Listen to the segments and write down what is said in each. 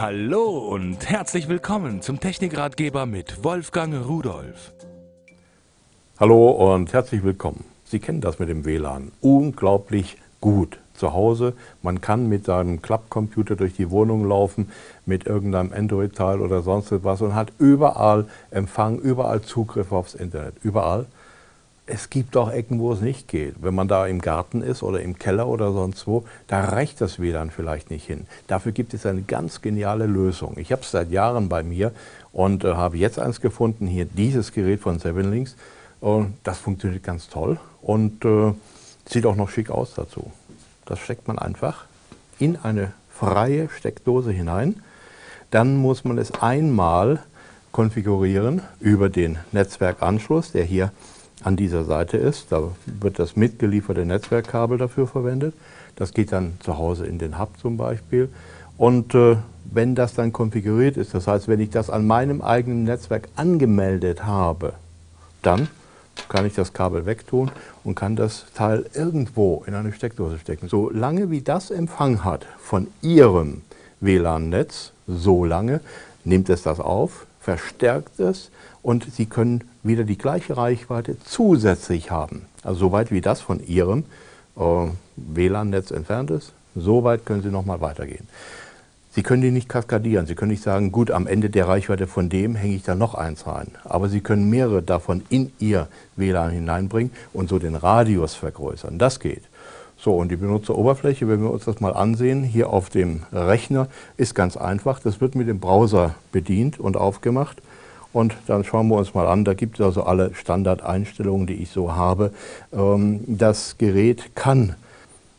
Hallo und herzlich willkommen zum Technikratgeber mit Wolfgang Rudolf. Hallo und herzlich willkommen. Sie kennen das mit dem WLAN. Unglaublich gut. Zu Hause, man kann mit seinem Klappcomputer durch die Wohnung laufen, mit irgendeinem Android-Teil oder sonst etwas und hat überall Empfang, überall Zugriff aufs Internet. Überall es gibt auch Ecken, wo es nicht geht. Wenn man da im Garten ist oder im Keller oder sonst wo, da reicht das WLAN vielleicht nicht hin. Dafür gibt es eine ganz geniale Lösung. Ich habe es seit Jahren bei mir und äh, habe jetzt eins gefunden, hier dieses Gerät von Seven Links. Und das funktioniert ganz toll und äh, sieht auch noch schick aus dazu. Das steckt man einfach in eine freie Steckdose hinein. Dann muss man es einmal konfigurieren über den Netzwerkanschluss, der hier an dieser Seite ist. Da wird das mitgelieferte Netzwerkkabel dafür verwendet. Das geht dann zu Hause in den Hub zum Beispiel. Und äh, wenn das dann konfiguriert ist, das heißt, wenn ich das an meinem eigenen Netzwerk angemeldet habe, dann kann ich das Kabel wegtun und kann das Teil irgendwo in eine Steckdose stecken. Solange wie das Empfang hat von Ihrem WLAN-Netz, so lange nimmt es das auf, verstärkt es und Sie können wieder die gleiche Reichweite zusätzlich haben. Also soweit wie das von Ihrem äh, WLAN-Netz entfernt ist, so weit können Sie nochmal weitergehen. Sie können die nicht kaskadieren. Sie können nicht sagen, gut, am Ende der Reichweite von dem hänge ich da noch eins rein. Aber Sie können mehrere davon in Ihr WLAN hineinbringen und so den Radius vergrößern. Das geht. So, und die Benutzeroberfläche, wenn wir uns das mal ansehen, hier auf dem Rechner, ist ganz einfach. Das wird mit dem Browser bedient und aufgemacht. Und dann schauen wir uns mal an, da gibt es also alle Standardeinstellungen, die ich so habe. Ähm, das Gerät kann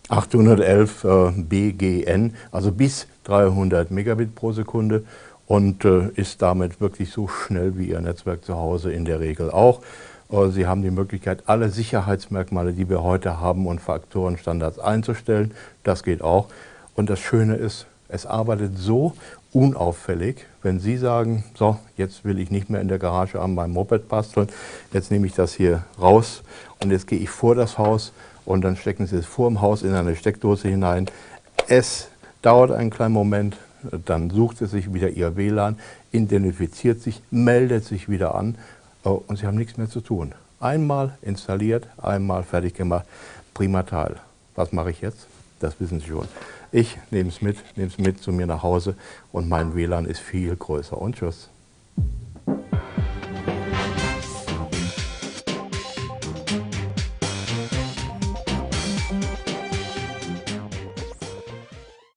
811 äh, BGN, also bis 300 Megabit pro Sekunde und äh, ist damit wirklich so schnell wie Ihr Netzwerk zu Hause in der Regel auch. Sie haben die Möglichkeit, alle Sicherheitsmerkmale, die wir heute haben und Faktorenstandards einzustellen. Das geht auch. Und das Schöne ist, es arbeitet so unauffällig, wenn Sie sagen, so, jetzt will ich nicht mehr in der Garage an meinem Moped basteln, jetzt nehme ich das hier raus und jetzt gehe ich vor das Haus und dann stecken Sie es vor dem Haus in eine Steckdose hinein. Es dauert einen kleinen Moment, dann sucht es sich wieder Ihr WLAN, identifiziert sich, meldet sich wieder an und Sie haben nichts mehr zu tun. Einmal installiert, einmal fertig gemacht, prima Teil. Was mache ich jetzt? Das wissen Sie schon. Ich nehme es mit, nehme es mit zu mir nach Hause und mein WLAN ist viel größer. Und tschüss.